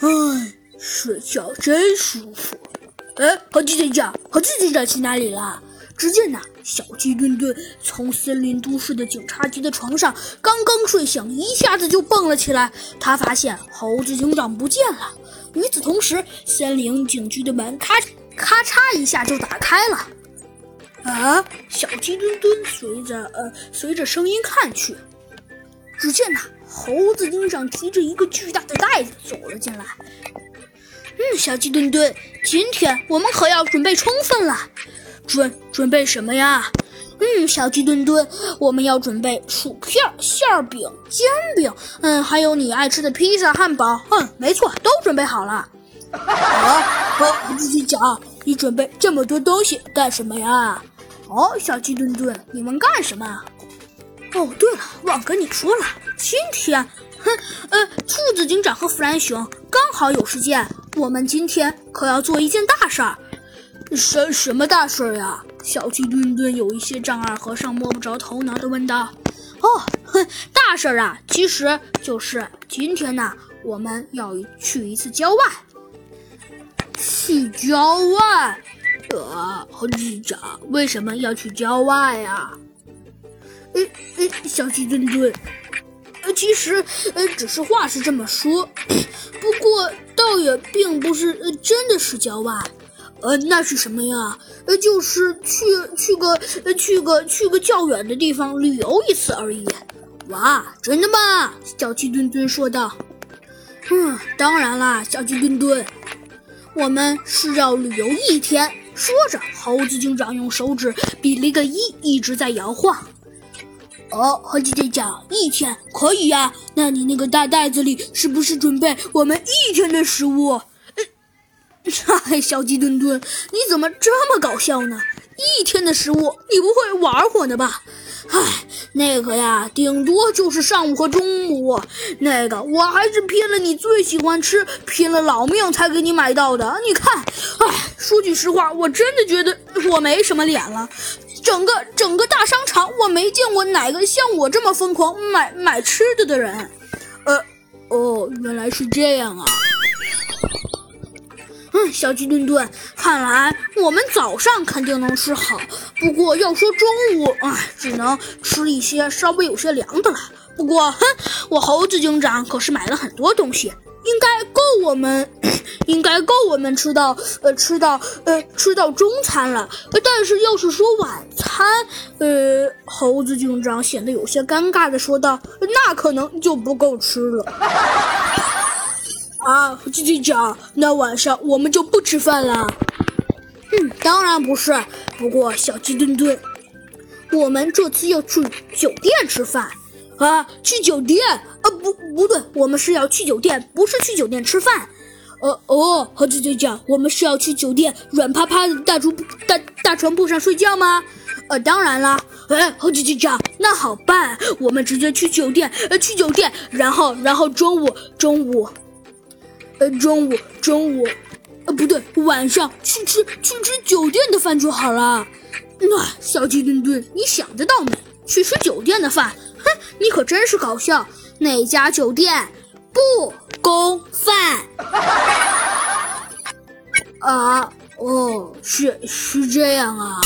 唉，睡觉真舒服。哎，猴子警长，猴子警长去哪里了？只见呐，小鸡墩墩从森林都市的警察局的床上刚刚睡醒，一下子就蹦了起来。他发现猴子警长不见了。与此同时，森林警局的门咔咔嚓一下就打开了。啊！小鸡墩墩随着呃随着声音看去，只见呐，猴子警长提着一个巨大的袋子走了进来。嗯，小鸡墩墩，今天我们可要准备充分了。准准备什么呀？嗯，小鸡墩墩，我们要准备薯片、馅饼、煎饼，嗯，还有你爱吃的披萨、汉堡。嗯，没错，都准备好了。啊，好，自己讲，你准备这么多东西干什么呀？哦，小鸡墩墩，你们干什么？哦，对了，忘跟你说了，今天，哼，呃，兔子警长和弗兰熊刚好有时间，我们今天可要做一件大事儿。什什么大事儿呀？小鸡墩墩有一些丈二和尚摸不着头脑的问道。哦，哼，大事儿啊，其实就是今天呢，我们要去一次郊外。去郊外？呃，猴子警长为什么要去郊外呀？嗯嗯，小鸡墩墩，其实呃，只是话是这么说，不过倒也并不是呃，真的是郊外。呃，那是什么呀？呃，就是去去个呃去个去个较远的地方旅游一次而已。哇，真的吗？小鸡墩墩说道。嗯，当然啦，小鸡墩墩，我们是要旅游一天。说着，猴子警长用手指比了一个一，一直在摇晃。哦，猴子警长，一天可以呀。那你那个大袋子里是不是准备我们一天的食物？嗨，小鸡墩墩，你怎么这么搞笑呢？一天的食物，你不会玩火呢吧？唉，那个呀，顶多就是上午和中午。那个我还是拼了你最喜欢吃，拼了老命才给你买到的。你看，唉，说句实话，我真的觉得我没什么脸了。整个整个大商场，我没见过哪个像我这么疯狂买买吃的的人。呃，哦，原来是这样啊。嗯，小鸡墩墩，看来我们早上肯定能吃好，不过要说中午，哎，只能吃一些稍微有些凉的了。不过，哼，我猴子警长可是买了很多东西，应该我们，应该够我们吃到，呃，吃到，呃，吃到中餐了。但是要是说晚餐，呃，猴子警长显得有些尴尬的说道：“那可能就不够吃了。”啊，鸡鸡讲，那晚上我们就不吃饭了。嗯，当然不是。不过小鸡墩墩，我们这次要去酒店吃饭啊！去酒店？啊，不，不对，我们是要去酒店，不是去酒店吃饭。呃，哦，猴子警长，我们是要去酒店软趴趴的大床大大床铺上睡觉吗？呃，当然啦。哎，猴子警长，那好办，我们直接去酒店，呃，去酒店，然后，然后中午，中午。呃，中午中午，呃，不对，晚上去吃去吃酒店的饭就好了。那小鸡墩墩，你想得到没？去吃酒店的饭？你可真是搞笑！哪家酒店不供饭？啊，哦，是是这样啊。